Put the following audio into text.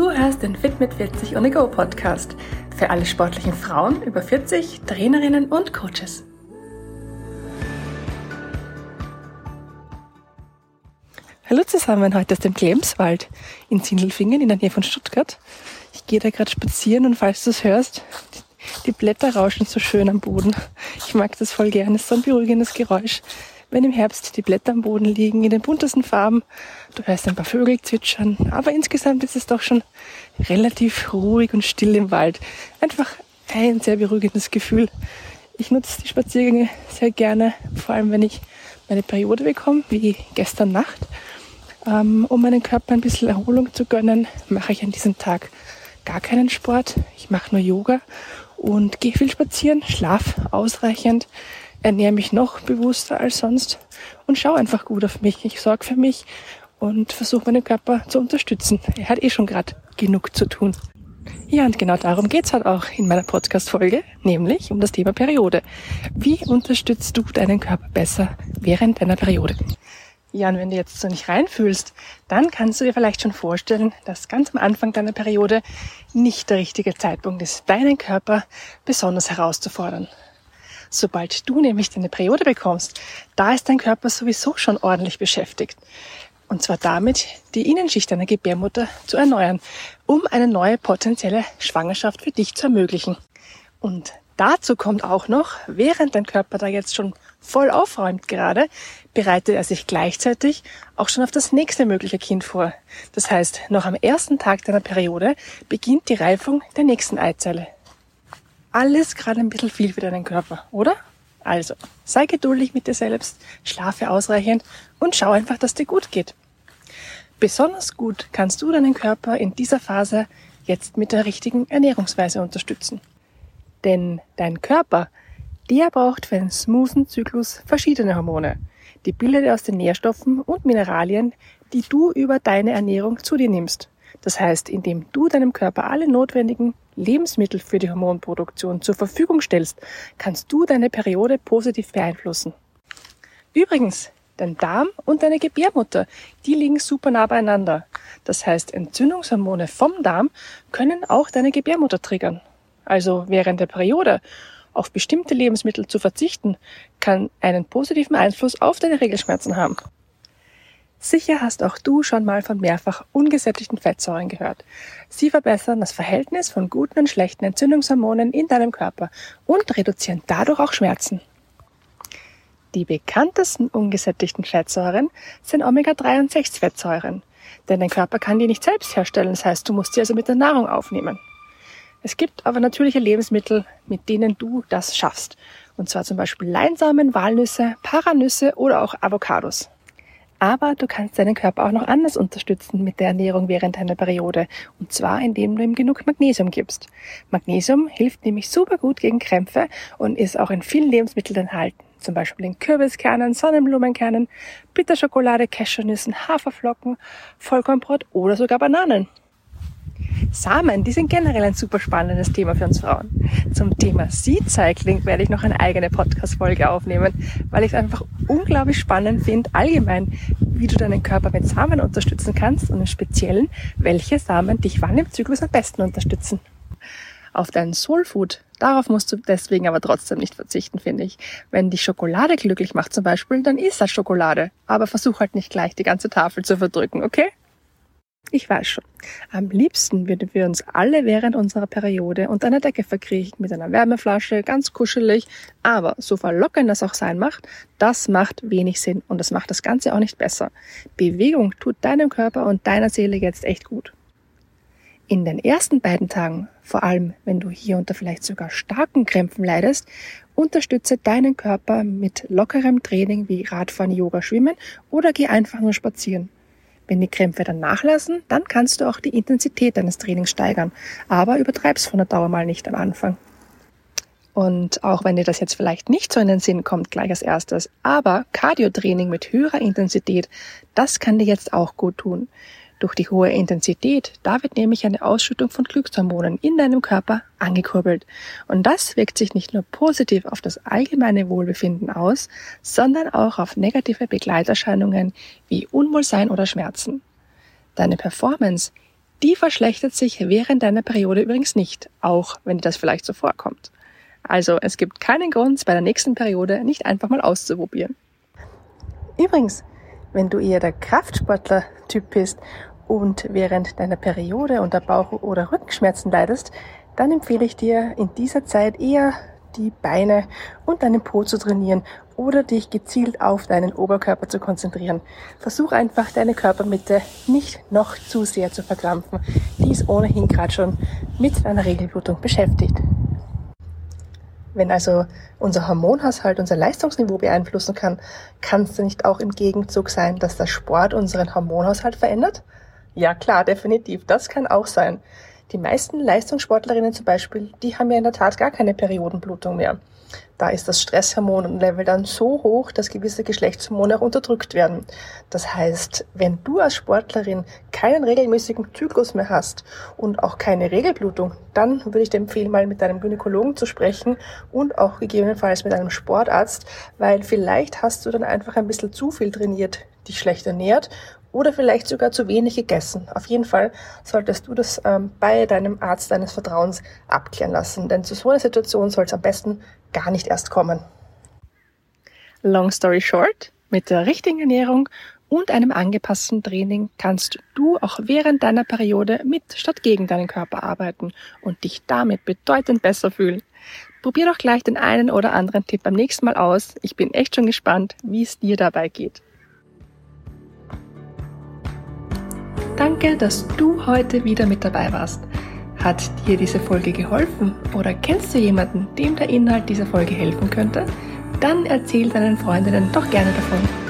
Du hörst den Fit mit 40 on the Go Podcast für alle sportlichen Frauen über 40, Trainerinnen und Coaches. Hallo zusammen, heute aus dem Klemswald in Zindelfingen in der Nähe von Stuttgart. Ich gehe da gerade spazieren und falls du es hörst, die Blätter rauschen so schön am Boden. Ich mag das voll gerne, es ist so ein beruhigendes Geräusch wenn im Herbst die Blätter am Boden liegen, in den buntesten Farben. Du hörst ein paar Vögel zwitschern, aber insgesamt ist es doch schon relativ ruhig und still im Wald. Einfach ein sehr beruhigendes Gefühl. Ich nutze die Spaziergänge sehr gerne, vor allem wenn ich meine Periode bekomme, wie gestern Nacht. Ähm, um meinem Körper ein bisschen Erholung zu gönnen, mache ich an diesem Tag gar keinen Sport. Ich mache nur Yoga und gehe viel spazieren, schlaf ausreichend, ernähre mich noch bewusster als sonst und schaue einfach gut auf mich. Ich sorge für mich und versuche meinen Körper zu unterstützen. Er hat eh schon gerade genug zu tun. Ja, und genau darum geht's halt auch in meiner Podcast-Folge, nämlich um das Thema Periode. Wie unterstützt du deinen Körper besser während deiner Periode? Ja, und wenn du jetzt so nicht reinfühlst, dann kannst du dir vielleicht schon vorstellen, dass ganz am Anfang deiner Periode nicht der richtige Zeitpunkt ist, deinen Körper besonders herauszufordern. Sobald du nämlich deine Periode bekommst, da ist dein Körper sowieso schon ordentlich beschäftigt. Und zwar damit, die Innenschicht deiner Gebärmutter zu erneuern, um eine neue potenzielle Schwangerschaft für dich zu ermöglichen. Und dazu kommt auch noch, während dein Körper da jetzt schon voll aufräumt gerade, bereitet er sich gleichzeitig auch schon auf das nächste mögliche Kind vor. Das heißt, noch am ersten Tag deiner Periode beginnt die Reifung der nächsten Eizelle alles gerade ein bisschen viel für deinen Körper, oder? Also, sei geduldig mit dir selbst, schlafe ausreichend und schau einfach, dass dir gut geht. Besonders gut kannst du deinen Körper in dieser Phase jetzt mit der richtigen Ernährungsweise unterstützen. Denn dein Körper, der braucht für einen smoothen Zyklus verschiedene Hormone. Die bildet er aus den Nährstoffen und Mineralien, die du über deine Ernährung zu dir nimmst. Das heißt, indem du deinem Körper alle notwendigen Lebensmittel für die Hormonproduktion zur Verfügung stellst, kannst du deine Periode positiv beeinflussen. Übrigens, dein Darm und deine Gebärmutter, die liegen super nah beieinander. Das heißt, Entzündungshormone vom Darm können auch deine Gebärmutter triggern. Also während der Periode auf bestimmte Lebensmittel zu verzichten, kann einen positiven Einfluss auf deine Regelschmerzen haben. Sicher hast auch du schon mal von mehrfach ungesättigten Fettsäuren gehört. Sie verbessern das Verhältnis von guten und schlechten Entzündungshormonen in deinem Körper und reduzieren dadurch auch Schmerzen. Die bekanntesten ungesättigten Fettsäuren sind Omega-3 und 6 Fettsäuren, denn dein Körper kann die nicht selbst herstellen, das heißt, du musst sie also mit der Nahrung aufnehmen. Es gibt aber natürliche Lebensmittel, mit denen du das schaffst, und zwar zum Beispiel Leinsamen, Walnüsse, Paranüsse oder auch Avocados. Aber du kannst deinen Körper auch noch anders unterstützen mit der Ernährung während deiner Periode. Und zwar, indem du ihm genug Magnesium gibst. Magnesium hilft nämlich super gut gegen Krämpfe und ist auch in vielen Lebensmitteln enthalten. Zum Beispiel in Kürbiskernen, Sonnenblumenkernen, Bitterschokolade, Cashewnüssen, Haferflocken, Vollkornbrot oder sogar Bananen. Samen, die sind generell ein super spannendes Thema für uns Frauen. Zum Thema Seed Cycling werde ich noch eine eigene Podcast-Folge aufnehmen, weil ich es einfach unglaublich spannend finde, allgemein, wie du deinen Körper mit Samen unterstützen kannst und im Speziellen, welche Samen dich wann im Zyklus am besten unterstützen. Auf deinen Soulfood, darauf musst du deswegen aber trotzdem nicht verzichten, finde ich. Wenn dich Schokolade glücklich macht zum Beispiel, dann isst das Schokolade. Aber versuch halt nicht gleich die ganze Tafel zu verdrücken, okay? Ich weiß schon. Am liebsten würden wir uns alle während unserer Periode unter einer Decke verkriechen mit einer Wärmeflasche, ganz kuschelig. Aber so verlockend das auch sein macht, das macht wenig Sinn und das macht das Ganze auch nicht besser. Bewegung tut deinem Körper und deiner Seele jetzt echt gut. In den ersten beiden Tagen, vor allem wenn du hier unter vielleicht sogar starken Krämpfen leidest, unterstütze deinen Körper mit lockerem Training wie Radfahren, Yoga, Schwimmen oder geh einfach nur spazieren. Wenn die Krämpfe dann nachlassen, dann kannst du auch die Intensität deines Trainings steigern. Aber übertreib's von der Dauer mal nicht am Anfang. Und auch wenn dir das jetzt vielleicht nicht so in den Sinn kommt, gleich als erstes, aber Cardio-Training mit höherer Intensität, das kann dir jetzt auch gut tun. Durch die hohe Intensität, da wird nämlich eine Ausschüttung von Glückshormonen in deinem Körper angekurbelt. Und das wirkt sich nicht nur positiv auf das allgemeine Wohlbefinden aus, sondern auch auf negative Begleiterscheinungen wie Unwohlsein oder Schmerzen. Deine Performance, Die verschlechtert sich während deiner Periode übrigens nicht, auch wenn dir das vielleicht so vorkommt. Also es gibt keinen Grund, bei der nächsten Periode nicht einfach mal auszuprobieren. Übrigens, wenn du eher der Kraftsportler-Typ bist und während deiner Periode unter Bauch- oder Rückenschmerzen leidest, dann empfehle ich dir in dieser Zeit eher die Beine und deinen Po zu trainieren oder dich gezielt auf deinen Oberkörper zu konzentrieren. Versuch einfach deine Körpermitte nicht noch zu sehr zu verkrampfen. Die ist ohnehin gerade schon mit deiner Regelblutung beschäftigt. Wenn also unser Hormonhaushalt unser Leistungsniveau beeinflussen kann, kann es nicht auch im Gegenzug sein, dass der Sport unseren Hormonhaushalt verändert? Ja klar, definitiv, das kann auch sein. Die meisten Leistungssportlerinnen zum Beispiel, die haben ja in der Tat gar keine Periodenblutung mehr. Da ist das Stresshormonlevel dann so hoch, dass gewisse Geschlechtshormone auch unterdrückt werden. Das heißt, wenn du als Sportlerin keinen regelmäßigen Zyklus mehr hast und auch keine Regelblutung, dann würde ich dir empfehlen, mal mit deinem Gynäkologen zu sprechen und auch gegebenenfalls mit einem Sportarzt, weil vielleicht hast du dann einfach ein bisschen zu viel trainiert, dich schlecht ernährt oder vielleicht sogar zu wenig gegessen. Auf jeden Fall solltest du das ähm, bei deinem Arzt deines Vertrauens abklären lassen, denn zu so einer Situation soll es am besten gar nicht erst kommen. Long story short, mit der richtigen Ernährung und einem angepassten Training kannst du auch während deiner Periode mit statt gegen deinen Körper arbeiten und dich damit bedeutend besser fühlen. Probier doch gleich den einen oder anderen Tipp beim nächsten Mal aus. Ich bin echt schon gespannt, wie es dir dabei geht. Danke, dass du heute wieder mit dabei warst. Hat dir diese Folge geholfen oder kennst du jemanden, dem der Inhalt dieser Folge helfen könnte? Dann erzähl deinen Freundinnen doch gerne davon.